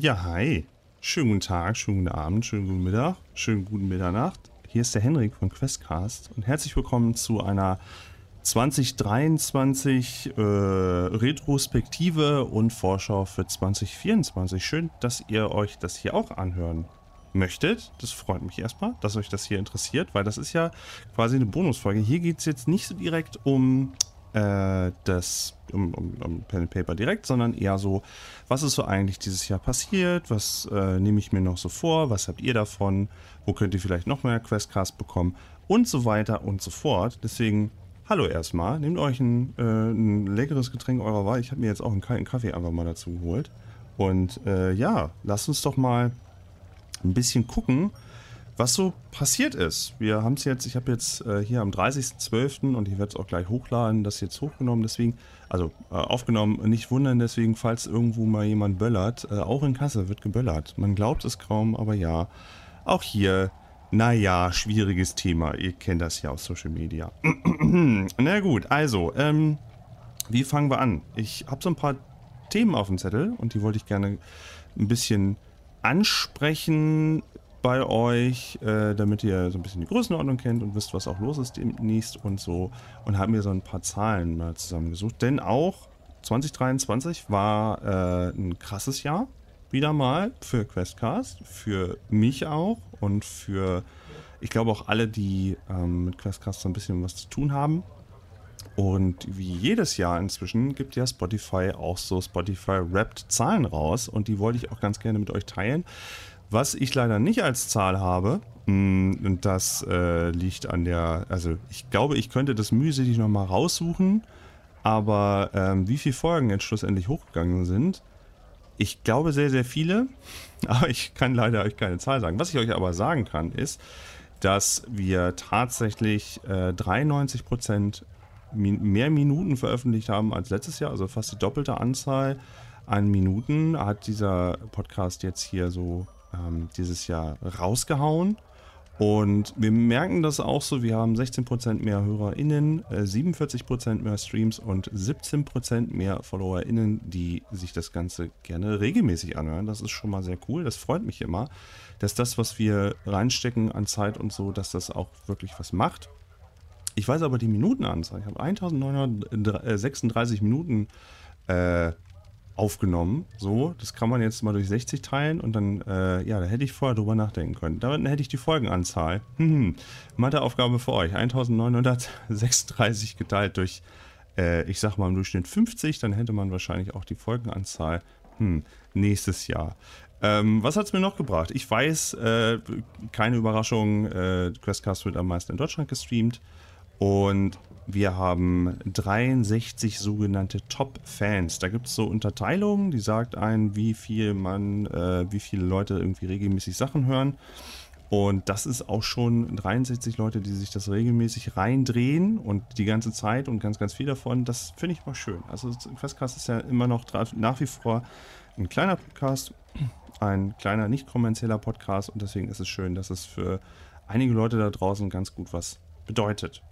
Ja, hi. Schönen guten Tag, schönen guten Abend, schönen guten Mittag, schönen guten Mitternacht. Hier ist der Henrik von Questcast und herzlich willkommen zu einer 2023 äh, Retrospektive und Vorschau für 2024. Schön, dass ihr euch das hier auch anhören möchtet. Das freut mich erstmal, dass euch das hier interessiert, weil das ist ja quasi eine Bonusfolge. Hier geht es jetzt nicht so direkt um äh, das um, um, um, Pen and Paper direkt, sondern eher so, was ist so eigentlich dieses Jahr passiert, was äh, nehme ich mir noch so vor, was habt ihr davon, wo könnt ihr vielleicht noch mehr Questcast bekommen und so weiter und so fort. Deswegen, hallo erstmal, nehmt euch ein, äh, ein leckeres Getränk eurer Wahl. Ich habe mir jetzt auch einen kalten Kaffee einfach mal dazu geholt. Und äh, ja, lasst uns doch mal ein bisschen gucken, was so passiert ist. Wir haben es jetzt, ich habe jetzt äh, hier am 30.12. und ich werde es auch gleich hochladen, das jetzt hochgenommen, deswegen, also äh, aufgenommen, nicht wundern, deswegen, falls irgendwo mal jemand böllert, äh, auch in Kassel wird geböllert. Man glaubt es kaum, aber ja, auch hier, naja, schwieriges Thema. Ihr kennt das ja aus Social Media. Na gut, also, ähm, wie fangen wir an? Ich habe so ein paar Themen auf dem Zettel und die wollte ich gerne ein bisschen ansprechen bei euch, äh, damit ihr so ein bisschen die Größenordnung kennt und wisst, was auch los ist demnächst und so. Und haben mir so ein paar Zahlen mal zusammengesucht. Denn auch 2023 war äh, ein krasses Jahr. Wieder mal für Questcast, für mich auch und für, ich glaube auch alle, die ähm, mit Questcast so ein bisschen was zu tun haben. Und wie jedes Jahr inzwischen gibt ja Spotify auch so Spotify Wrapped Zahlen raus und die wollte ich auch ganz gerne mit euch teilen. Was ich leider nicht als Zahl habe, mm, und das äh, liegt an der, also ich glaube, ich könnte das mühselig nochmal raussuchen, aber ähm, wie viele Folgen jetzt schlussendlich hochgegangen sind, ich glaube sehr, sehr viele, aber ich kann leider euch keine Zahl sagen. Was ich euch aber sagen kann, ist, dass wir tatsächlich äh, 93 Prozent mehr Minuten veröffentlicht haben als letztes Jahr, also fast die doppelte Anzahl an Minuten hat dieser Podcast jetzt hier so ähm, dieses Jahr rausgehauen. Und wir merken das auch so, wir haben 16% mehr HörerInnen, äh, 47% mehr Streams und 17% mehr FollowerInnen, die sich das Ganze gerne regelmäßig anhören. Das ist schon mal sehr cool, das freut mich immer, dass das, was wir reinstecken an Zeit und so, dass das auch wirklich was macht. Ich weiß aber die Minutenanzahl, ich habe 1936 Minuten äh, aufgenommen. So, das kann man jetzt mal durch 60 teilen und dann, äh, ja, da hätte ich vorher drüber nachdenken können. Dann hätte ich die Folgenanzahl. Hm, Matheaufgabe für euch. 1936 geteilt durch, äh, ich sag mal im Durchschnitt 50, dann hätte man wahrscheinlich auch die Folgenanzahl, hm, nächstes Jahr. Ähm, was hat es mir noch gebracht? Ich weiß, äh, keine Überraschung, äh, Questcast wird am meisten in Deutschland gestreamt. Und wir haben 63 sogenannte Top-Fans. Da gibt es so Unterteilungen, die sagt ein, wie viel man, äh, wie viele Leute irgendwie regelmäßig Sachen hören. Und das ist auch schon 63 Leute, die sich das regelmäßig reindrehen und die ganze Zeit und ganz, ganz viel davon. Das finde ich mal schön. Also Questcast ist ja immer noch nach wie vor ein kleiner Podcast, ein kleiner, nicht kommerzieller Podcast und deswegen ist es schön, dass es für einige Leute da draußen ganz gut was bedeutet.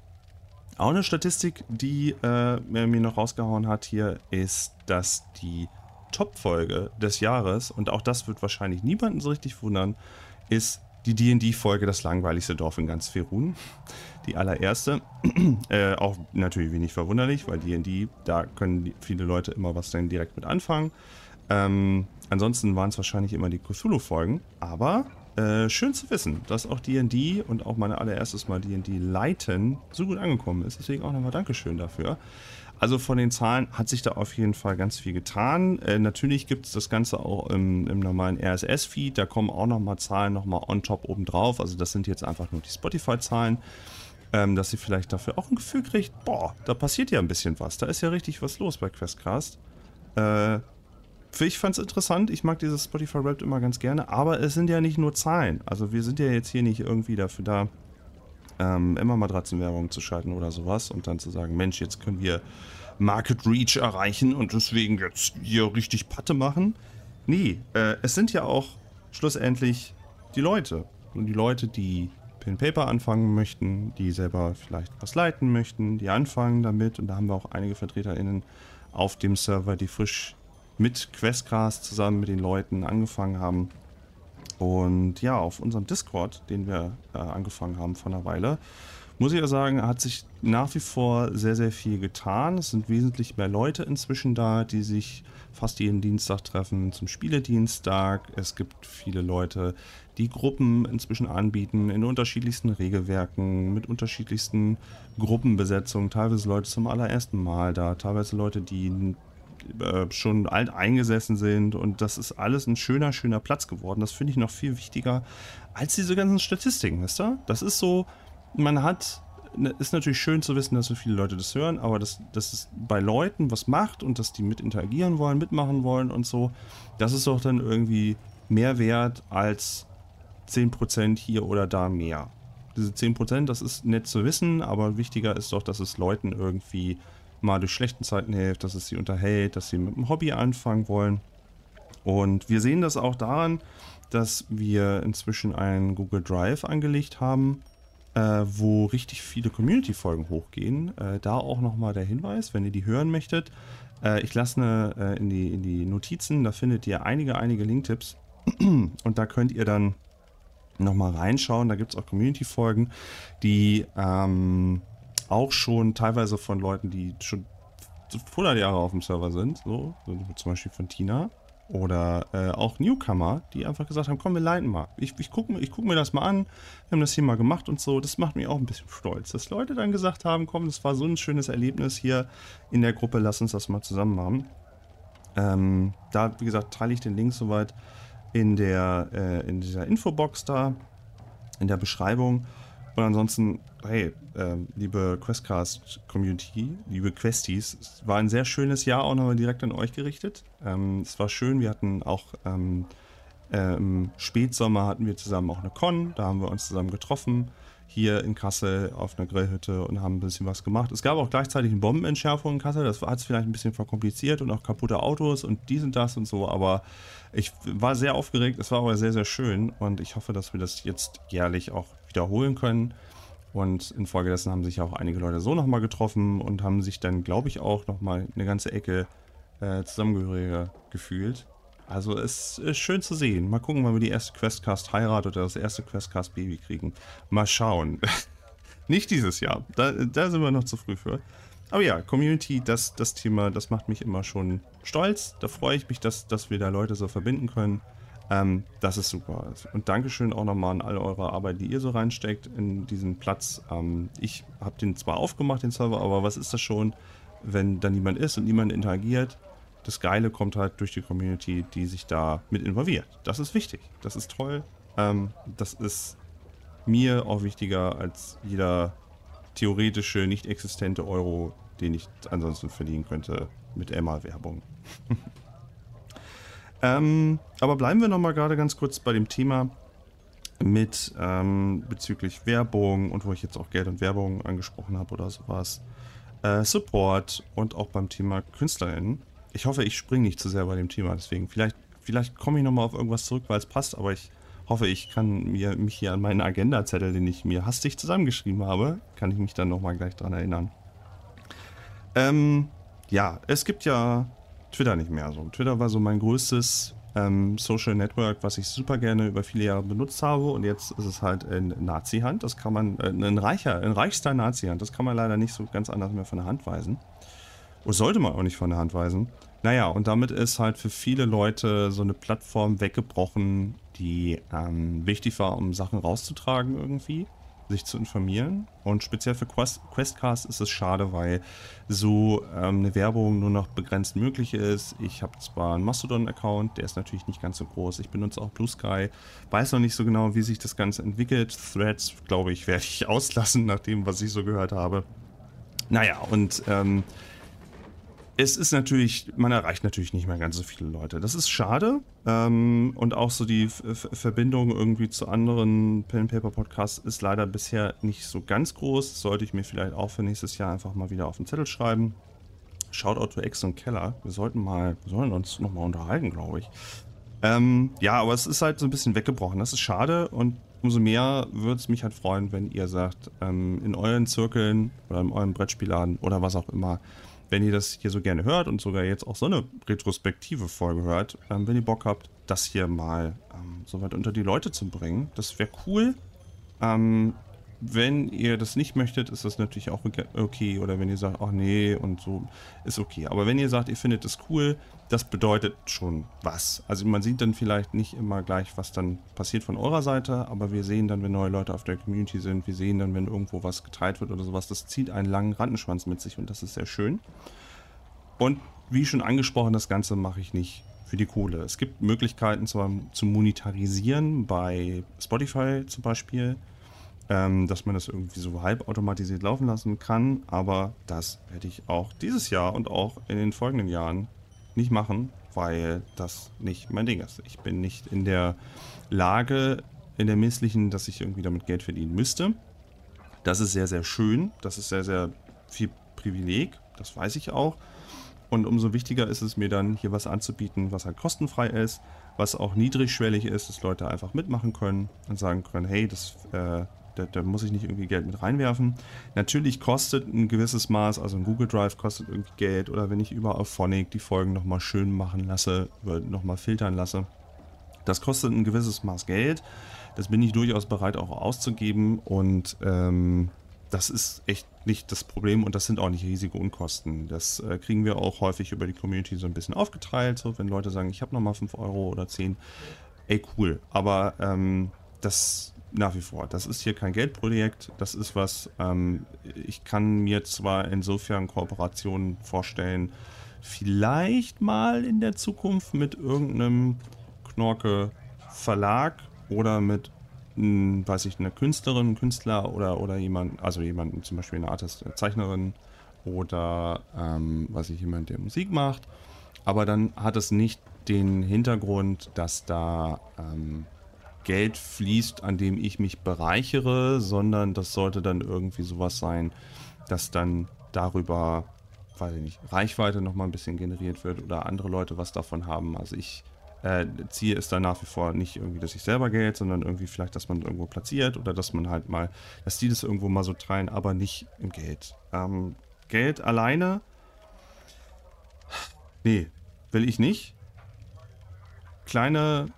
Auch eine Statistik, die äh, mir noch rausgehauen hat hier, ist, dass die Top-Folge des Jahres, und auch das wird wahrscheinlich niemanden so richtig wundern, ist die D&D-Folge Das langweiligste Dorf in ganz Ferun. Die allererste. äh, auch natürlich wenig verwunderlich, weil D&D, da können viele Leute immer was dann direkt mit anfangen. Ähm, ansonsten waren es wahrscheinlich immer die Cthulhu-Folgen, aber äh, schön zu wissen, dass auch D&D und auch mein allererstes Mal D&D leiten so gut angekommen ist. Deswegen auch nochmal Dankeschön dafür. Also von den Zahlen hat sich da auf jeden Fall ganz viel getan. Äh, natürlich gibt es das Ganze auch im, im normalen RSS-Feed. Da kommen auch nochmal Zahlen nochmal on top oben drauf. Also das sind jetzt einfach nur die Spotify-Zahlen. Ähm, dass ihr vielleicht dafür auch ein Gefühl kriegt, boah, da passiert ja ein bisschen was. Da ist ja richtig was los bei Questcast. Äh, ich fand es interessant. Ich mag dieses Spotify Rap immer ganz gerne. Aber es sind ja nicht nur Zahlen. Also wir sind ja jetzt hier nicht irgendwie dafür da, ähm, immer Matratzenwerbung zu schalten oder sowas und dann zu sagen, Mensch, jetzt können wir Market Reach erreichen und deswegen jetzt hier richtig Patte machen. Nee, äh, es sind ja auch schlussendlich die Leute. Und die Leute, die Pen Paper anfangen möchten, die selber vielleicht was leiten möchten, die anfangen damit. Und da haben wir auch einige VertreterInnen auf dem Server, die frisch mit Questcast zusammen mit den Leuten angefangen haben. Und ja, auf unserem Discord, den wir äh, angefangen haben vor einer Weile, muss ich ja sagen, hat sich nach wie vor sehr, sehr viel getan. Es sind wesentlich mehr Leute inzwischen da, die sich fast jeden Dienstag treffen zum Spieledienstag. Es gibt viele Leute, die Gruppen inzwischen anbieten in unterschiedlichsten Regelwerken, mit unterschiedlichsten Gruppenbesetzungen. Teilweise Leute zum allerersten Mal da, teilweise Leute, die äh, schon alt eingesessen sind und das ist alles ein schöner, schöner Platz geworden. Das finde ich noch viel wichtiger als diese ganzen Statistiken, wisst ihr? Das ist so, man hat, ne, ist natürlich schön zu wissen, dass so viele Leute das hören, aber dass, dass es bei Leuten was macht und dass die mit interagieren wollen, mitmachen wollen und so, das ist doch dann irgendwie mehr wert als 10% hier oder da mehr. Diese 10%, das ist nett zu wissen, aber wichtiger ist doch, dass es Leuten irgendwie mal durch schlechten Zeiten hilft, dass es sie unterhält, dass sie mit dem Hobby anfangen wollen. Und wir sehen das auch daran, dass wir inzwischen einen Google Drive angelegt haben, äh, wo richtig viele Community-Folgen hochgehen. Äh, da auch nochmal der Hinweis, wenn ihr die hören möchtet. Äh, ich lasse eine äh, in, die, in die Notizen, da findet ihr einige, einige Linktipps. Und da könnt ihr dann nochmal reinschauen. Da gibt es auch Community-Folgen, die ähm, auch schon teilweise von Leuten, die schon 100 Jahre auf dem Server sind, so, zum Beispiel von Tina. Oder äh, auch Newcomer, die einfach gesagt haben, komm, wir leiten mal. Ich, ich gucke ich guck mir das mal an. Wir haben das hier mal gemacht und so. Das macht mich auch ein bisschen stolz, dass Leute dann gesagt haben, komm, das war so ein schönes Erlebnis hier in der Gruppe, lass uns das mal zusammen machen. Ähm, da, wie gesagt, teile ich den Link soweit in, der, äh, in dieser Infobox da, in der Beschreibung. Und ansonsten, hey, äh, liebe Questcast-Community, liebe Questies, es war ein sehr schönes Jahr auch nochmal direkt an euch gerichtet. Ähm, es war schön, wir hatten auch ähm, äh, im Spätsommer hatten wir zusammen auch eine Con, da haben wir uns zusammen getroffen, hier in Kassel auf einer Grillhütte und haben ein bisschen was gemacht. Es gab auch gleichzeitig eine Bombenentschärfung in Kassel, das hat es vielleicht ein bisschen verkompliziert und auch kaputte Autos und dies und das und so, aber ich war sehr aufgeregt, es war aber sehr, sehr schön und ich hoffe, dass wir das jetzt jährlich auch wiederholen können. Und infolgedessen haben sich auch einige Leute so nochmal getroffen und haben sich dann, glaube ich, auch nochmal eine ganze Ecke äh, zusammengehöriger gefühlt. Also es ist schön zu sehen. Mal gucken, wann wir die erste Questcast Heirat oder das erste Questcast Baby kriegen. Mal schauen. Nicht dieses Jahr. Da, da, sind wir noch zu früh für. Aber ja, Community, das, das Thema, das macht mich immer schon stolz. Da freue ich mich, dass, dass wir da Leute so verbinden können. Ähm, das ist super. Und Dankeschön auch nochmal an all eure Arbeit, die ihr so reinsteckt in diesen Platz. Ähm, ich habe den zwar aufgemacht, den Server, aber was ist das schon, wenn da niemand ist und niemand interagiert? Das Geile kommt halt durch die Community, die sich da mit involviert. Das ist wichtig. Das ist toll. Ähm, das ist mir auch wichtiger als jeder theoretische, nicht existente Euro, den ich ansonsten verdienen könnte mit Emma-Werbung. Ähm, aber bleiben wir nochmal gerade ganz kurz bei dem Thema mit ähm, bezüglich Werbung und wo ich jetzt auch Geld und Werbung angesprochen habe oder sowas. Äh, Support und auch beim Thema KünstlerInnen. Ich hoffe, ich springe nicht zu sehr bei dem Thema, deswegen vielleicht, vielleicht komme ich nochmal auf irgendwas zurück, weil es passt, aber ich hoffe, ich kann mir, mich hier an meinen Agenda-Zettel, den ich mir hastig zusammengeschrieben habe, kann ich mich dann nochmal gleich dran erinnern. Ähm, ja, es gibt ja Twitter nicht mehr so. Twitter war so mein größtes ähm, Social Network, was ich super gerne über viele Jahre benutzt habe und jetzt ist es halt in Nazi-Hand. Das kann man, äh, ein reicher, ein reichster Nazi-Hand, das kann man leider nicht so ganz anders mehr von der Hand weisen. Oder sollte man auch nicht von der Hand weisen. Naja, und damit ist halt für viele Leute so eine Plattform weggebrochen, die ähm, wichtig war, um Sachen rauszutragen irgendwie sich zu informieren. Und speziell für Quest Questcast ist es schade, weil so ähm, eine Werbung nur noch begrenzt möglich ist. Ich habe zwar einen Mastodon-Account, der ist natürlich nicht ganz so groß. Ich benutze auch Blue Sky, weiß noch nicht so genau, wie sich das Ganze entwickelt. Threads, glaube ich, werde ich auslassen, nach dem, was ich so gehört habe. Naja, und ähm, es ist natürlich, man erreicht natürlich nicht mehr ganz so viele Leute. Das ist schade. Ähm, und auch so die F Verbindung irgendwie zu anderen Pen Paper Podcasts ist leider bisher nicht so ganz groß. Das sollte ich mir vielleicht auch für nächstes Jahr einfach mal wieder auf den Zettel schreiben. Shoutout to Ex und Keller. Wir sollten mal, wir sollen uns nochmal unterhalten, glaube ich. Ähm, ja, aber es ist halt so ein bisschen weggebrochen. Das ist schade und umso mehr würde es mich halt freuen, wenn ihr sagt, ähm, in euren Zirkeln oder in euren Brettspielladen oder was auch immer, wenn ihr das hier so gerne hört und sogar jetzt auch so eine retrospektive Folge hört, ähm, wenn ihr Bock habt, das hier mal ähm, so weit unter die Leute zu bringen, das wäre cool. Ähm, wenn ihr das nicht möchtet, ist das natürlich auch okay. Oder wenn ihr sagt, ach nee, und so, ist okay. Aber wenn ihr sagt, ihr findet das cool, das bedeutet schon was. Also man sieht dann vielleicht nicht immer gleich, was dann passiert von eurer Seite, aber wir sehen dann, wenn neue Leute auf der Community sind, wir sehen dann, wenn irgendwo was geteilt wird oder sowas, das zieht einen langen Rattenschwanz mit sich und das ist sehr schön. Und wie schon angesprochen, das Ganze mache ich nicht für die Kohle. Es gibt Möglichkeiten zwar zu monetarisieren, bei Spotify zum Beispiel ähm, dass man das irgendwie so halbautomatisiert laufen lassen kann. Aber das werde ich auch dieses Jahr und auch in den folgenden Jahren nicht machen, weil das nicht mein Ding ist. Ich bin nicht in der Lage, in der misslichen, dass ich irgendwie damit Geld verdienen müsste. Das ist sehr, sehr schön. Das ist sehr, sehr viel Privileg. Das weiß ich auch. Und umso wichtiger ist es mir dann, hier was anzubieten, was halt kostenfrei ist, was auch niedrigschwellig ist, dass Leute einfach mitmachen können und sagen können, hey, das äh, da, da, muss ich nicht irgendwie Geld mit reinwerfen. Natürlich kostet ein gewisses Maß, also ein Google Drive kostet irgendwie Geld oder wenn ich über auf Phonic die Folgen nochmal schön machen lasse, nochmal filtern lasse. Das kostet ein gewisses Maß Geld. Das bin ich durchaus bereit auch auszugeben und ähm, das ist echt nicht das Problem und das sind auch nicht riesige Unkosten. Das äh, kriegen wir auch häufig über die Community so ein bisschen aufgeteilt. So, wenn Leute sagen, ich habe nochmal 5 Euro oder 10, ey cool. Aber ähm, das nach wie vor. Das ist hier kein Geldprojekt. Das ist was, ähm, ich kann mir zwar insofern Kooperationen vorstellen, vielleicht mal in der Zukunft mit irgendeinem Knorke Verlag oder mit, mh, hm, weiß ich, einer Künstlerin, Künstler oder, oder jemand, also jemanden, zum Beispiel eine Artist, eine Zeichnerin oder, ähm, weiß ich, jemand, der Musik macht. Aber dann hat es nicht den Hintergrund, dass da ähm, Geld fließt, an dem ich mich bereichere, sondern das sollte dann irgendwie sowas sein, dass dann darüber, weiß ich nicht, Reichweite nochmal ein bisschen generiert wird oder andere Leute was davon haben. Also ich äh, ziehe es dann nach wie vor nicht irgendwie, dass ich selber Geld, sondern irgendwie vielleicht, dass man irgendwo platziert oder dass man halt mal, dass die das irgendwo mal so teilen, aber nicht im Geld. Ähm, Geld alleine, nee, will ich nicht. Kleine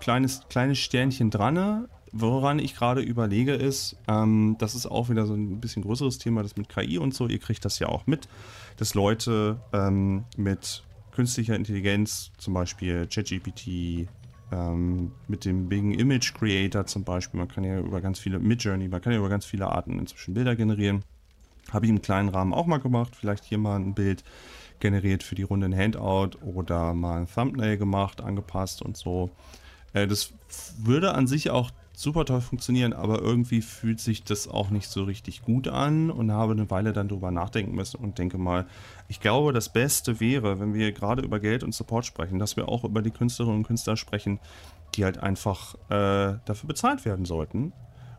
kleines, kleines Sternchen dran. Woran ich gerade überlege ist, ähm, das ist auch wieder so ein bisschen größeres Thema, das mit KI und so. Ihr kriegt das ja auch mit, dass Leute ähm, mit künstlicher Intelligenz, zum Beispiel ChatGPT, ähm, mit dem Bing Image Creator zum Beispiel, man kann ja über ganz viele, Midjourney, man kann ja über ganz viele Arten inzwischen Bilder generieren. Habe ich im kleinen Rahmen auch mal gemacht, vielleicht hier mal ein Bild generiert für die Runde ein Handout oder mal ein Thumbnail gemacht, angepasst und so. Äh, das würde an sich auch super toll funktionieren, aber irgendwie fühlt sich das auch nicht so richtig gut an und habe eine Weile dann drüber nachdenken müssen und denke mal, ich glaube, das Beste wäre, wenn wir gerade über Geld und Support sprechen, dass wir auch über die Künstlerinnen und Künstler sprechen, die halt einfach äh, dafür bezahlt werden sollten.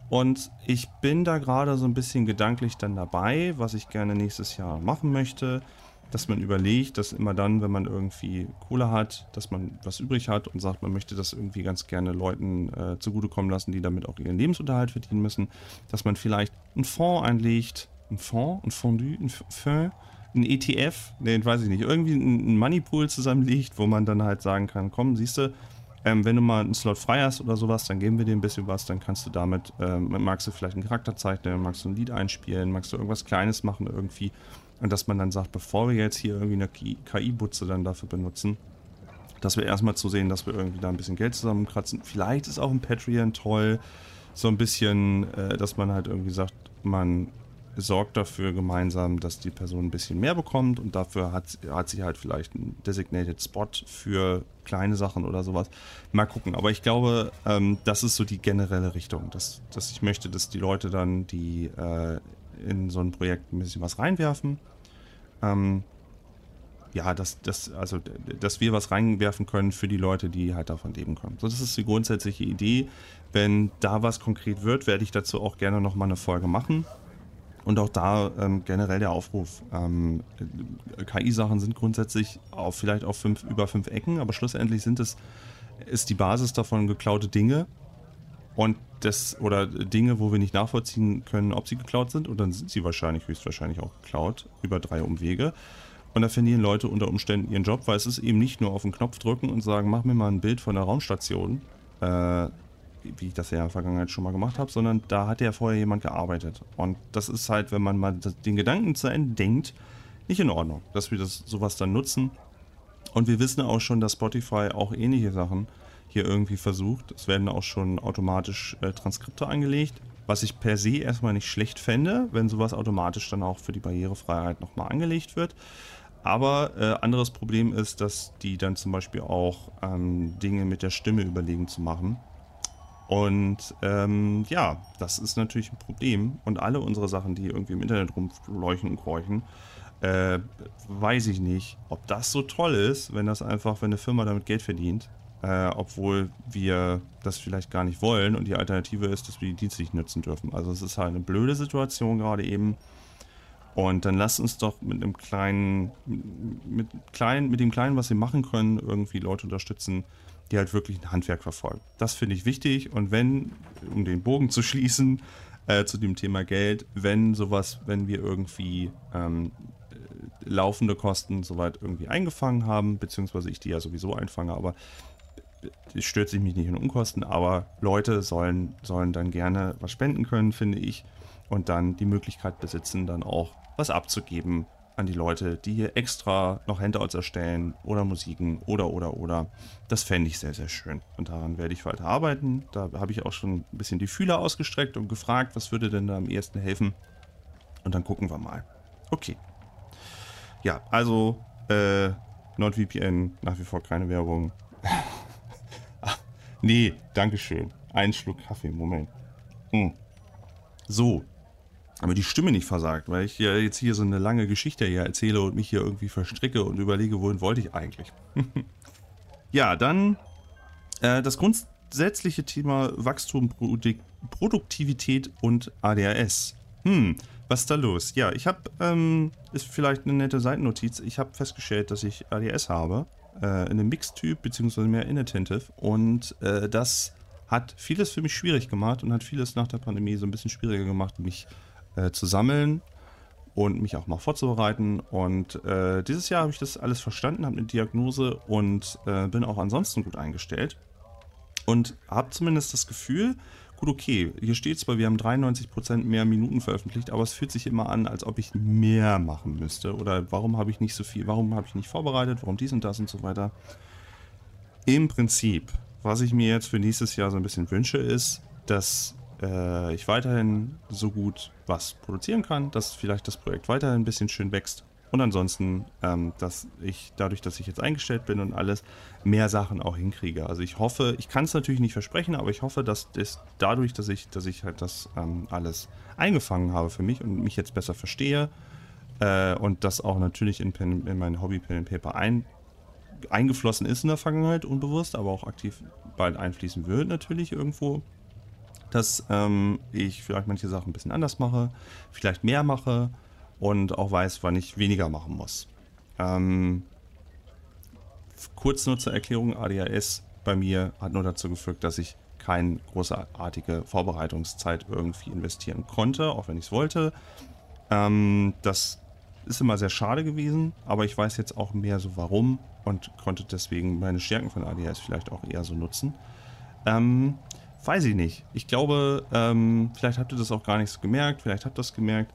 Und ich bin da gerade so ein bisschen gedanklich dann dabei, was ich gerne nächstes Jahr machen möchte dass man überlegt, dass immer dann, wenn man irgendwie Kohle hat, dass man was übrig hat und sagt, man möchte das irgendwie ganz gerne Leuten äh, zugutekommen lassen, die damit auch ihren Lebensunterhalt verdienen müssen, dass man vielleicht einen Fonds einlegt, einen Fonds, ein Fondue, ein Fonds, ein ETF, nee, weiß ich nicht, irgendwie einen Moneypool zusammenlegt, wo man dann halt sagen kann, komm, siehst du, ähm, wenn du mal einen Slot frei hast oder sowas, dann geben wir dir ein bisschen was, dann kannst du damit, ähm, magst du vielleicht einen Charakter zeichnen, magst du ein Lied einspielen, magst du irgendwas Kleines machen irgendwie und dass man dann sagt, bevor wir jetzt hier irgendwie eine KI-Butze dann dafür benutzen, dass wir erstmal zu sehen, dass wir irgendwie da ein bisschen Geld zusammenkratzen. Vielleicht ist auch ein Patreon toll, so ein bisschen, äh, dass man halt irgendwie sagt, man sorgt dafür gemeinsam, dass die Person ein bisschen mehr bekommt und dafür hat, hat sie halt vielleicht einen Designated Spot für kleine Sachen oder sowas. Mal gucken. Aber ich glaube, ähm, das ist so die generelle Richtung, dass, dass ich möchte, dass die Leute dann, die äh, in so ein Projekt ein bisschen was reinwerfen. Ähm, ja, dass, dass, also, dass wir was reinwerfen können für die Leute, die halt davon leben können. So, das ist die grundsätzliche Idee. Wenn da was konkret wird, werde ich dazu auch gerne nochmal eine Folge machen. Und auch da ähm, generell der Aufruf. Ähm, KI-Sachen sind grundsätzlich auch vielleicht auf fünf, über fünf Ecken, aber schlussendlich sind es, ist die Basis davon geklaute Dinge, und das, oder Dinge, wo wir nicht nachvollziehen können, ob sie geklaut sind, und dann sind sie wahrscheinlich, höchstwahrscheinlich auch geklaut, über drei Umwege. Und da verlieren Leute unter Umständen ihren Job, weil es ist eben nicht nur auf den Knopf drücken und sagen, mach mir mal ein Bild von der Raumstation, äh, wie ich das ja in der Vergangenheit schon mal gemacht habe, sondern da hat ja vorher jemand gearbeitet. Und das ist halt, wenn man mal den Gedanken zu Ende denkt, nicht in Ordnung, dass wir das sowas dann nutzen. Und wir wissen auch schon, dass Spotify auch ähnliche Sachen hier irgendwie versucht. Es werden auch schon automatisch äh, Transkripte angelegt, was ich per se erstmal nicht schlecht fände, wenn sowas automatisch dann auch für die Barrierefreiheit nochmal angelegt wird. Aber äh, anderes Problem ist, dass die dann zum Beispiel auch ähm, Dinge mit der Stimme überlegen zu machen. Und ähm, ja, das ist natürlich ein Problem. Und alle unsere Sachen, die irgendwie im Internet rumleuchten und kräuchen, äh, weiß ich nicht, ob das so toll ist, wenn das einfach, wenn eine Firma damit Geld verdient, äh, obwohl wir das vielleicht gar nicht wollen und die Alternative ist, dass wir die Dienste nicht nutzen dürfen. Also es ist halt eine blöde Situation gerade eben. Und dann lasst uns doch mit einem kleinen, mit kleinen, mit dem kleinen, was wir machen können, irgendwie Leute unterstützen, die halt wirklich ein Handwerk verfolgen. Das finde ich wichtig. Und wenn, um den Bogen zu schließen, äh, zu dem Thema Geld, wenn sowas, wenn wir irgendwie ähm, laufende Kosten soweit irgendwie eingefangen haben, beziehungsweise ich die ja sowieso einfange, aber es stört sich mich nicht in Unkosten, aber Leute sollen, sollen dann gerne was spenden können, finde ich, und dann die Möglichkeit besitzen, dann auch was abzugeben an die Leute, die hier extra noch Handouts erstellen oder Musiken oder oder oder. Das fände ich sehr, sehr schön. Und daran werde ich weiter arbeiten. Da habe ich auch schon ein bisschen die Fühler ausgestreckt und gefragt, was würde denn da am ehesten helfen. Und dann gucken wir mal. Okay. Ja, also äh, NordVPN, nach wie vor keine Werbung. Nee, Dankeschön. Ein Schluck Kaffee, Moment. Hm. So, aber die Stimme nicht versagt, weil ich ja jetzt hier so eine lange Geschichte hier erzähle und mich hier irgendwie verstricke und überlege, wohin wollte ich eigentlich. ja, dann äh, das grundsätzliche Thema Wachstum, Produktivität und ADHS. Hm, was ist da los? Ja, ich habe, ähm, ist vielleicht eine nette Seitennotiz, ich habe festgestellt, dass ich ADS habe, äh, in einem Mixtyp, beziehungsweise mehr Inattentive und äh, das hat vieles für mich schwierig gemacht und hat vieles nach der Pandemie so ein bisschen schwieriger gemacht, mich äh, zu sammeln und mich auch mal vorzubereiten. Und äh, dieses Jahr habe ich das alles verstanden, habe eine Diagnose und äh, bin auch ansonsten gut eingestellt. Und habe zumindest das Gefühl, gut, okay, hier steht zwar, wir haben 93% mehr Minuten veröffentlicht, aber es fühlt sich immer an, als ob ich mehr machen müsste. Oder warum habe ich nicht so viel, warum habe ich nicht vorbereitet, warum dies und das und so weiter. Im Prinzip, was ich mir jetzt für nächstes Jahr so ein bisschen wünsche, ist, dass äh, ich weiterhin so gut was produzieren kann, dass vielleicht das Projekt weiterhin ein bisschen schön wächst. Und ansonsten, ähm, dass ich dadurch, dass ich jetzt eingestellt bin und alles, mehr Sachen auch hinkriege. Also ich hoffe, ich kann es natürlich nicht versprechen, aber ich hoffe, dass das dadurch, dass ich, dass ich halt das ähm, alles eingefangen habe für mich und mich jetzt besser verstehe äh, und das auch natürlich in, Pen, in mein Hobby Pen and Paper ein, eingeflossen ist in der Vergangenheit, unbewusst, aber auch aktiv bald einfließen wird natürlich irgendwo dass ähm, ich vielleicht manche Sachen ein bisschen anders mache, vielleicht mehr mache und auch weiß, wann ich weniger machen muss. Ähm, kurz nur zur Erklärung, ADHS bei mir hat nur dazu geführt, dass ich keine großartige Vorbereitungszeit irgendwie investieren konnte, auch wenn ich es wollte. Ähm, das ist immer sehr schade gewesen, aber ich weiß jetzt auch mehr so warum und konnte deswegen meine Stärken von ADHS vielleicht auch eher so nutzen. Ähm, Weiß ich nicht. Ich glaube, ähm, vielleicht habt ihr das auch gar nicht so gemerkt, vielleicht habt ihr das gemerkt.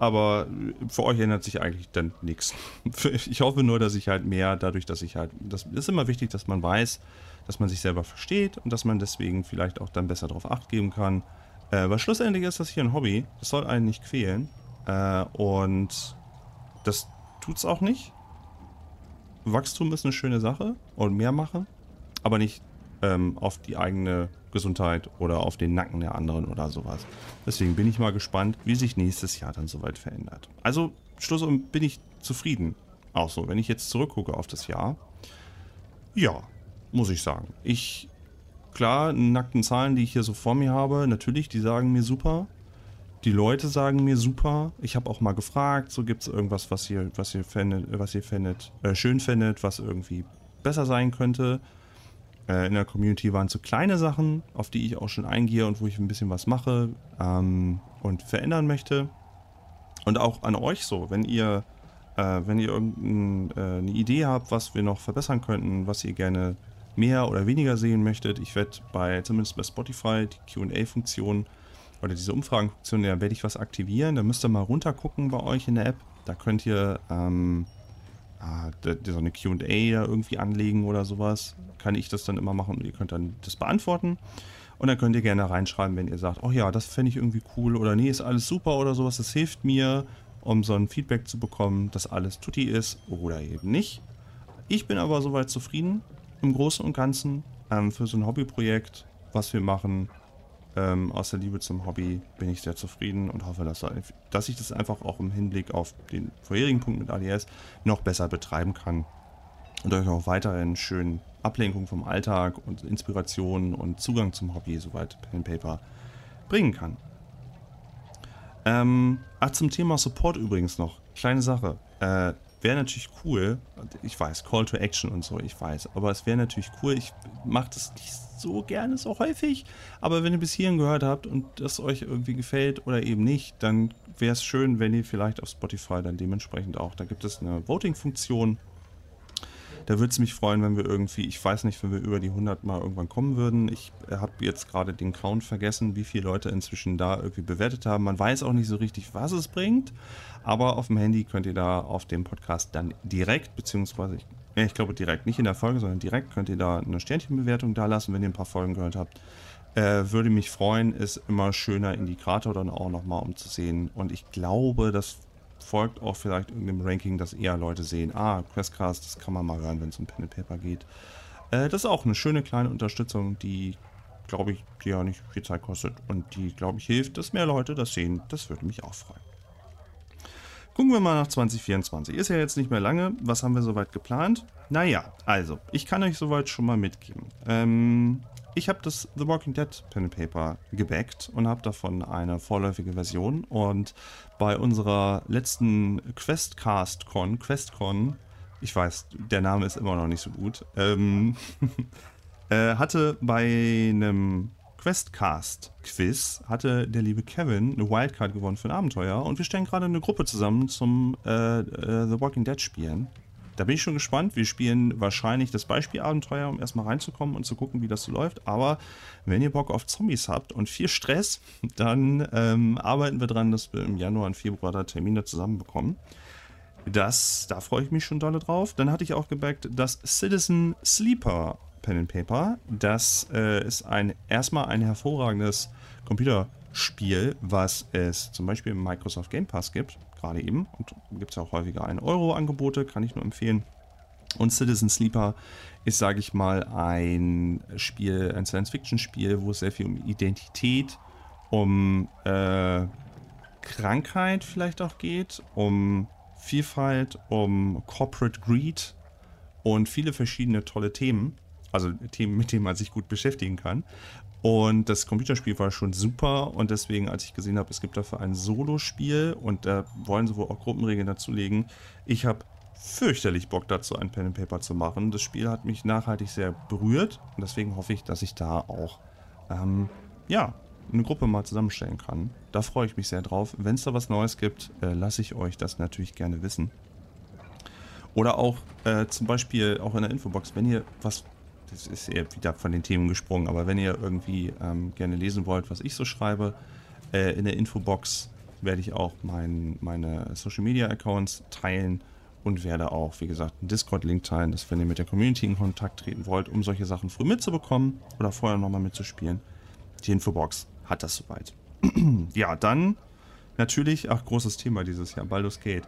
Aber für euch ändert sich eigentlich dann nichts. Ich hoffe nur, dass ich halt mehr, dadurch, dass ich halt. Das ist immer wichtig, dass man weiß, dass man sich selber versteht und dass man deswegen vielleicht auch dann besser darauf acht geben kann. Äh, weil schlussendlich ist das hier ein Hobby. Das soll einen nicht quälen. Äh, und das tut's auch nicht. Wachstum ist eine schöne Sache und mehr machen, aber nicht ähm, auf die eigene Gesundheit oder auf den Nacken der anderen oder sowas. Deswegen bin ich mal gespannt, wie sich nächstes Jahr dann soweit verändert. Also, schlussum bin ich zufrieden. Auch so, wenn ich jetzt zurückgucke auf das Jahr. Ja, muss ich sagen. Ich, klar, nackten Zahlen, die ich hier so vor mir habe, natürlich, die sagen mir super. Die Leute sagen mir super. Ich habe auch mal gefragt, so gibt es irgendwas, was ihr, was ihr findet, was ihr findet, äh, schön findet, was irgendwie besser sein könnte. Äh, in der Community waren so kleine Sachen, auf die ich auch schon eingehe und wo ich ein bisschen was mache ähm, und verändern möchte. Und auch an euch so, wenn ihr Äh, wenn ihr irgendeine äh, Idee habt, was wir noch verbessern könnten, was ihr gerne mehr oder weniger sehen möchtet, ich werde bei, zumindest bei Spotify, die QA-Funktion oder diese Umfragenfunktion, da werde ich was aktivieren. Da müsst ihr mal runtergucken bei euch in der App. Da könnt ihr ähm, ah, so eine QA irgendwie anlegen oder sowas. Kann ich das dann immer machen und ihr könnt dann das beantworten. Und dann könnt ihr gerne reinschreiben, wenn ihr sagt, oh ja, das fände ich irgendwie cool oder nee, ist alles super oder sowas. Das hilft mir, um so ein Feedback zu bekommen, dass alles tutti ist oder eben nicht. Ich bin aber soweit zufrieden im Großen und Ganzen ähm, für so ein Hobbyprojekt, was wir machen. Ähm, aus der Liebe zum Hobby bin ich sehr zufrieden und hoffe, dass, dass ich das einfach auch im Hinblick auf den vorherigen Punkt mit ADS noch besser betreiben kann und euch auch weiterhin schön Ablenkung vom Alltag und Inspiration und Zugang zum Hobby, soweit Pen Paper, bringen kann. Ähm, ach, zum Thema Support übrigens noch. Kleine Sache. Äh, wäre natürlich cool, ich weiß, Call to Action und so, ich weiß, aber es wäre natürlich cool, ich mache das nicht so gerne, so häufig, aber wenn ihr bis hierhin gehört habt und das euch irgendwie gefällt oder eben nicht, dann wäre es schön, wenn ihr vielleicht auf Spotify dann dementsprechend auch, da gibt es eine Voting-Funktion, da würde es mich freuen, wenn wir irgendwie, ich weiß nicht, wenn wir über die 100 mal irgendwann kommen würden. Ich habe jetzt gerade den Count vergessen, wie viele Leute inzwischen da irgendwie bewertet haben. Man weiß auch nicht so richtig, was es bringt. Aber auf dem Handy könnt ihr da auf dem Podcast dann direkt, beziehungsweise ich, ich glaube direkt, nicht in der Folge, sondern direkt könnt ihr da eine Sternchenbewertung da lassen, wenn ihr ein paar Folgen gehört habt. Äh, würde mich freuen, ist immer schöner Indikator dann auch nochmal um zu sehen. Und ich glaube, das folgt auch vielleicht irgendeinem Ranking, dass eher Leute sehen, ah, Questcast, das kann man mal hören, wenn es um Pen and Paper geht. Äh, das ist auch eine schöne kleine Unterstützung, die, glaube ich, die ja nicht viel Zeit kostet und die, glaube ich, hilft, dass mehr Leute das sehen. Das würde mich auch freuen. Gucken wir mal nach 2024. Ist ja jetzt nicht mehr lange. Was haben wir soweit geplant? Naja, also, ich kann euch soweit schon mal mitgeben. Ähm, ich habe das The Walking Dead Pen and Paper gebackt und habe davon eine vorläufige Version. Und bei unserer letzten QuestCast-Con, QuestCon, ich weiß, der Name ist immer noch nicht so gut, ähm, äh, hatte bei einem Questcast-Quiz hatte der liebe Kevin eine Wildcard gewonnen für ein Abenteuer und wir stellen gerade eine Gruppe zusammen zum äh, äh, The Walking Dead spielen. Da bin ich schon gespannt. Wir spielen wahrscheinlich das Beispielabenteuer, um erstmal reinzukommen und zu gucken, wie das so läuft. Aber wenn ihr Bock auf Zombies habt und viel Stress, dann ähm, arbeiten wir dran, dass wir im Januar und Februar da Termine zusammenbekommen. Das, da freue ich mich schon dolle drauf. Dann hatte ich auch gebackt, dass Citizen Sleeper Pen and Paper, das äh, ist ein erstmal ein hervorragendes Computerspiel, was es zum Beispiel im Microsoft Game Pass gibt gerade eben. Und gibt es ja auch häufiger 1-Euro-Angebote, kann ich nur empfehlen. Und Citizen Sleeper ist, sage ich mal, ein Spiel, ein Science-Fiction-Spiel, wo es sehr viel um Identität, um äh, Krankheit vielleicht auch geht, um Vielfalt, um Corporate Greed und viele verschiedene tolle Themen. Also Themen, mit denen man sich gut beschäftigen kann. Und das Computerspiel war schon super und deswegen, als ich gesehen habe, es gibt dafür ein Solospiel und da wollen sie wohl auch Gruppenregeln dazulegen. Ich habe fürchterlich Bock dazu, ein Pen and Paper zu machen. Das Spiel hat mich nachhaltig sehr berührt und deswegen hoffe ich, dass ich da auch ähm, ja, eine Gruppe mal zusammenstellen kann. Da freue ich mich sehr drauf. Wenn es da was Neues gibt, äh, lasse ich euch das natürlich gerne wissen. Oder auch äh, zum Beispiel auch in der Infobox, wenn ihr was das ist eher wieder von den Themen gesprungen, aber wenn ihr irgendwie ähm, gerne lesen wollt, was ich so schreibe, äh, in der Infobox werde ich auch mein, meine Social Media Accounts teilen und werde auch, wie gesagt, einen Discord-Link teilen, dass wenn ihr mit der Community in Kontakt treten wollt, um solche Sachen früh mitzubekommen oder vorher nochmal mitzuspielen, die Infobox hat das soweit. ja, dann natürlich, ach, großes Thema dieses Jahr, Baldur's Gate.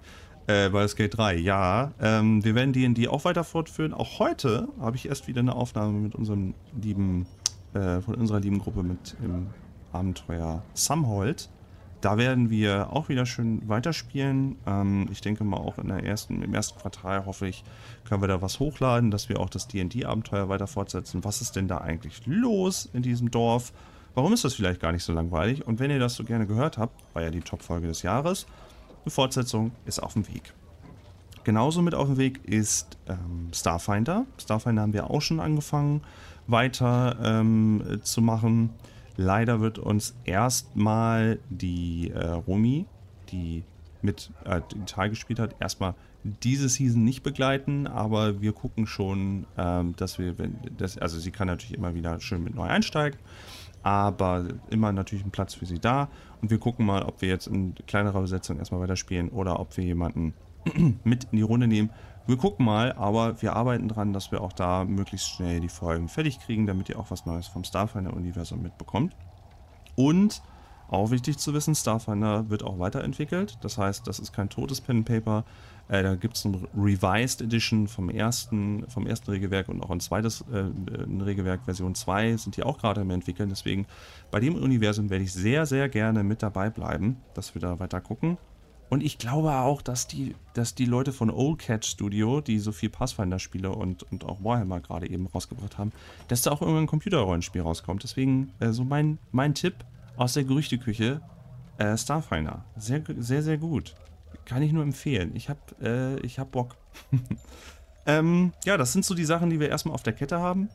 Äh, Baldur's Gate 3, ja. Ähm, wir werden D&D auch weiter fortführen. Auch heute habe ich erst wieder eine Aufnahme mit unserem lieben, äh, von unserer lieben Gruppe mit im Abenteuer Samhold. Da werden wir auch wieder schön weiterspielen. Ähm, ich denke mal auch in der ersten, im ersten Quartal hoffe ich, können wir da was hochladen, dass wir auch das D&D-Abenteuer weiter fortsetzen. Was ist denn da eigentlich los in diesem Dorf? Warum ist das vielleicht gar nicht so langweilig? Und wenn ihr das so gerne gehört habt, war ja die Top-Folge des Jahres, eine Fortsetzung ist auf dem Weg. Genauso mit auf dem Weg ist ähm, Starfinder. Starfinder haben wir auch schon angefangen weiter ähm, zu machen. Leider wird uns erstmal die äh, Romy, die mit äh, Teil gespielt hat, erstmal diese Season nicht begleiten, aber wir gucken schon, ähm, dass wir, wenn das, also sie kann natürlich immer wieder schön mit neu einsteigen, aber immer natürlich ein Platz für sie da. Und wir gucken mal, ob wir jetzt in kleinerer Besetzung erstmal weiterspielen oder ob wir jemanden mit in die Runde nehmen. Wir gucken mal, aber wir arbeiten dran, dass wir auch da möglichst schnell die Folgen fertig kriegen, damit ihr auch was Neues vom Starfinder-Universum mitbekommt. Und auch wichtig zu wissen, Starfinder wird auch weiterentwickelt. Das heißt, das ist kein totes Pen and Paper. Äh, da gibt es eine Revised Edition vom ersten, vom ersten Regelwerk und auch ein zweites äh, ein Regelwerk, Version 2, sind die auch gerade im Entwickeln. Deswegen bei dem Universum werde ich sehr, sehr gerne mit dabei bleiben, dass wir da weiter gucken. Und ich glaube auch, dass die, dass die Leute von Old Cat Studio, die so viel Pathfinder-Spiele und, und auch Warhammer gerade eben rausgebracht haben, dass da auch irgendein Computerrollenspiel rauskommt. Deswegen äh, so mein, mein Tipp aus der Gerüchteküche, äh, Starfinder. Sehr, sehr, sehr gut. Kann ich nur empfehlen. Ich habe äh, hab Bock. ähm, ja, das sind so die Sachen, die wir erstmal auf der Kette haben.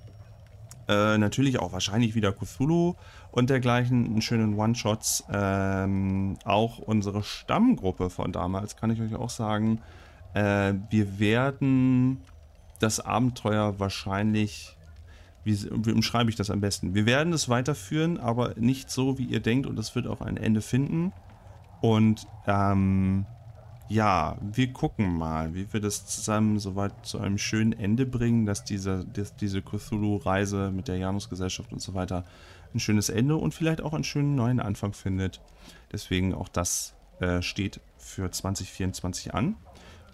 Äh, natürlich auch wahrscheinlich wieder Cthulhu und dergleichen, einen schönen One-Shots. Ähm, auch unsere Stammgruppe von damals, kann ich euch auch sagen. Äh, wir werden das Abenteuer wahrscheinlich, wie, wie umschreibe ich das am besten? Wir werden es weiterführen, aber nicht so, wie ihr denkt und es wird auch ein Ende finden. Und ähm, ja, wir gucken mal, wie wir das zusammen soweit zu einem schönen Ende bringen, dass diese, dass diese Cthulhu-Reise mit der Janus-Gesellschaft und so weiter ein schönes Ende und vielleicht auch einen schönen neuen Anfang findet. Deswegen auch das äh, steht für 2024 an.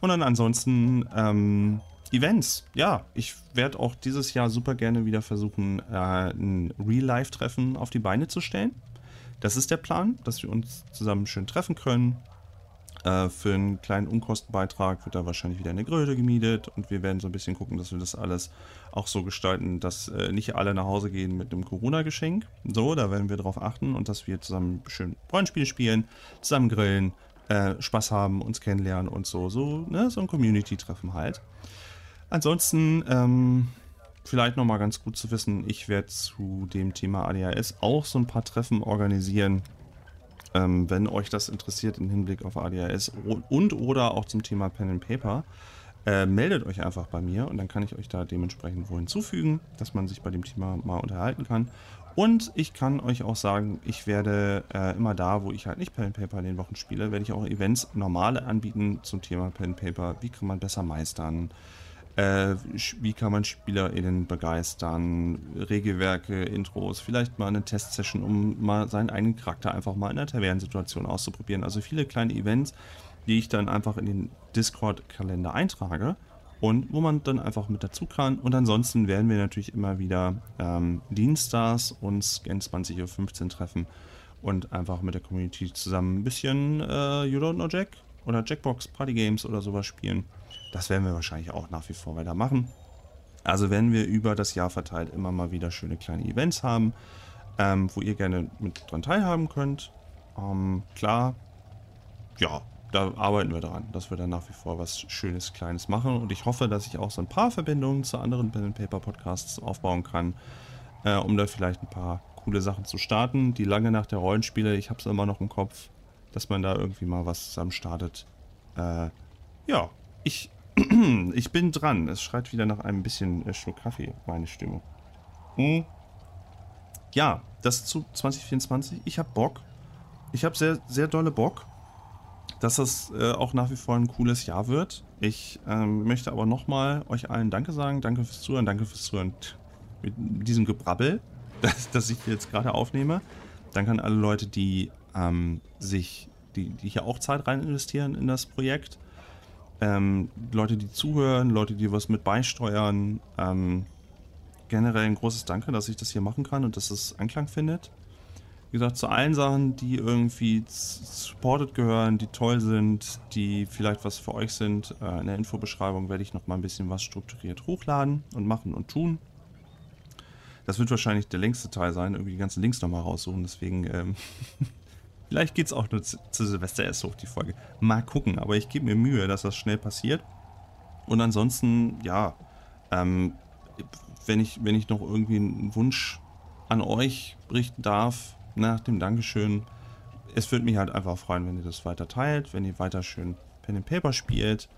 Und dann ansonsten ähm, Events. Ja, ich werde auch dieses Jahr super gerne wieder versuchen, äh, ein Real-Life-Treffen auf die Beine zu stellen. Das ist der Plan, dass wir uns zusammen schön treffen können, äh, für einen kleinen Unkostenbeitrag wird da wahrscheinlich wieder eine Gröte gemietet und wir werden so ein bisschen gucken, dass wir das alles auch so gestalten, dass äh, nicht alle nach Hause gehen mit einem Corona-Geschenk. So, da werden wir drauf achten und dass wir zusammen schön Rollenspiele spielen, zusammen grillen, äh, Spaß haben, uns kennenlernen und so. So, ne, so ein Community-Treffen halt. Ansonsten, ähm, vielleicht nochmal ganz gut zu wissen, ich werde zu dem Thema ADHS auch so ein paar Treffen organisieren ähm, wenn euch das interessiert im Hinblick auf ADHS und, und oder auch zum Thema Pen and Paper, äh, meldet euch einfach bei mir und dann kann ich euch da dementsprechend wo hinzufügen, dass man sich bei dem Thema mal unterhalten kann. Und ich kann euch auch sagen, ich werde äh, immer da, wo ich halt nicht Pen and Paper in den Wochen spiele, werde ich auch Events normale anbieten zum Thema Pen and Paper. Wie kann man besser meistern? Äh, wie kann man SpielerInnen begeistern? Regelwerke, Intros, vielleicht mal eine Testsession, um mal seinen eigenen Charakter einfach mal in der Tavernensituation auszuprobieren. Also viele kleine Events, die ich dann einfach in den Discord-Kalender eintrage und wo man dann einfach mit dazu kann. Und ansonsten werden wir natürlich immer wieder ähm, Dienstags uns gen 20.15 Uhr treffen und einfach mit der Community zusammen ein bisschen äh, You Don't Know Jack oder Jackbox Party Games oder sowas spielen. Das werden wir wahrscheinlich auch nach wie vor weitermachen. Also werden wir über das Jahr verteilt immer mal wieder schöne kleine Events haben, ähm, wo ihr gerne mit dran teilhaben könnt. Ähm, klar, ja, da arbeiten wir dran, dass wir dann nach wie vor was Schönes, Kleines machen. Und ich hoffe, dass ich auch so ein paar Verbindungen zu anderen Pen Paper Podcasts aufbauen kann, äh, um da vielleicht ein paar coole Sachen zu starten. Die lange nach der Rollenspiele, ich habe es immer noch im Kopf, dass man da irgendwie mal was zusammen startet. Äh, ja, ich ich bin dran. Es schreit wieder nach einem bisschen äh, Schluck Kaffee, meine Stimme. Hm. Ja, das zu 2024. Ich habe Bock. Ich habe sehr, sehr dolle Bock, dass das äh, auch nach wie vor ein cooles Jahr wird. Ich ähm, möchte aber nochmal euch allen Danke sagen. Danke fürs Zuhören. Danke fürs Zuhören mit diesem Gebrabbel, das, das ich jetzt gerade aufnehme. Danke an alle Leute, die ähm, sich, die, die hier auch Zeit rein investieren in das Projekt ähm, Leute, die zuhören, Leute, die was mit beisteuern. Ähm, generell ein großes Danke, dass ich das hier machen kann und dass es Anklang findet. Wie gesagt, zu allen Sachen, die irgendwie supported gehören, die toll sind, die vielleicht was für euch sind, äh, in der Infobeschreibung werde ich noch mal ein bisschen was strukturiert hochladen und machen und tun. Das wird wahrscheinlich der längste Teil sein, irgendwie die ganzen Links nochmal raussuchen, deswegen ähm, Vielleicht geht es auch nur zu, Silvester erst hoch, die Folge. Mal gucken, aber ich gebe mir Mühe, dass das schnell passiert. Und ansonsten, ja, ähm, wenn, ich, wenn ich noch irgendwie einen Wunsch an euch richten darf, nach dem Dankeschön, es würde mich halt einfach freuen, wenn ihr das weiter teilt, wenn ihr weiter schön Pen and Paper spielt.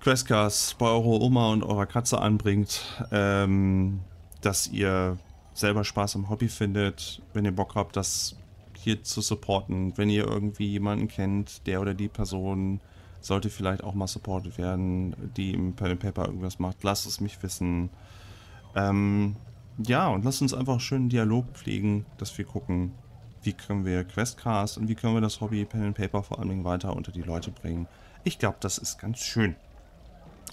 Questcast bei eurer Oma und eurer Katze anbringt, ähm, dass ihr selber Spaß am Hobby findet, wenn ihr Bock habt, das hier zu supporten. Wenn ihr irgendwie jemanden kennt, der oder die Person sollte vielleicht auch mal supportet werden, die im Pen and Paper irgendwas macht, lasst es mich wissen. Ähm, ja, und lasst uns einfach einen schönen Dialog pflegen, dass wir gucken, wie können wir Questcast und wie können wir das Hobby Pen and Paper vor allen Dingen weiter unter die Leute bringen. Ich glaube, das ist ganz schön.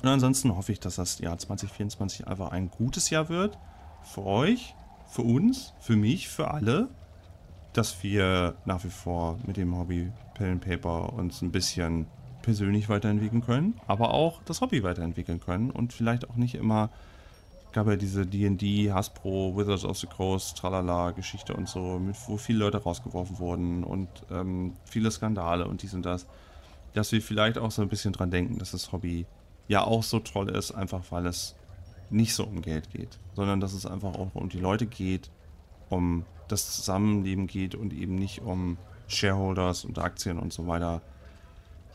Und ansonsten hoffe ich, dass das Jahr 2024 einfach ein gutes Jahr wird. Für euch, für uns, für mich, für alle. Dass wir nach wie vor mit dem Hobby Pen and Paper uns ein bisschen persönlich weiterentwickeln können, aber auch das Hobby weiterentwickeln können und vielleicht auch nicht immer gab ja diese D&D, Hasbro, Wizards of the Coast, tralala Geschichte und so, mit, wo viele Leute rausgeworfen wurden und ähm, viele Skandale und dies und das, dass wir vielleicht auch so ein bisschen dran denken, dass das Hobby ja auch so toll ist, einfach weil es nicht so um Geld geht, sondern dass es einfach auch um die Leute geht, um das Zusammenleben geht und eben nicht um Shareholders und Aktien und so weiter.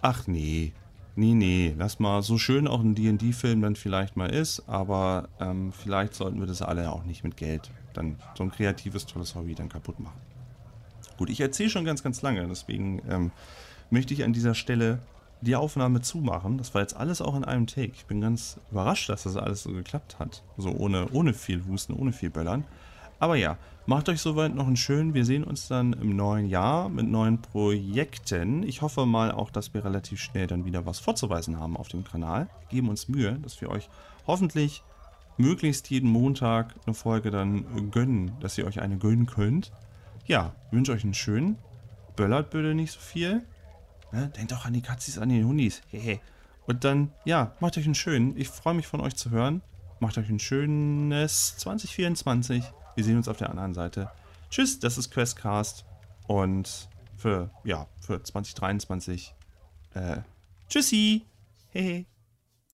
Ach nee, Nee, nee, lass mal, so schön auch ein D&D-Film dann vielleicht mal ist, aber ähm, vielleicht sollten wir das alle auch nicht mit Geld dann so ein kreatives, tolles Hobby dann kaputt machen. Gut, ich erzähle schon ganz, ganz lange, deswegen ähm, möchte ich an dieser Stelle die Aufnahme zumachen. Das war jetzt alles auch in einem Take. Ich bin ganz überrascht, dass das alles so geklappt hat. So ohne, ohne viel Husten, ohne viel Böllern. Aber ja, macht euch soweit noch einen schönen. Wir sehen uns dann im neuen Jahr mit neuen Projekten. Ich hoffe mal auch, dass wir relativ schnell dann wieder was vorzuweisen haben auf dem Kanal. Wir geben uns Mühe, dass wir euch hoffentlich möglichst jeden Montag eine Folge dann gönnen, dass ihr euch eine gönnen könnt. Ja, wünsche euch einen schönen. Böllert bitte nicht so viel. Ne? Denkt auch an die Katzis, an die Hundis. Hehe. Und dann, ja, macht euch einen schönen. Ich freue mich von euch zu hören. Macht euch ein schönes 2024. Wir sehen uns auf der anderen Seite. Tschüss, das ist Questcast. Und für, ja, für 2023. Äh, tschüssi. Hehe.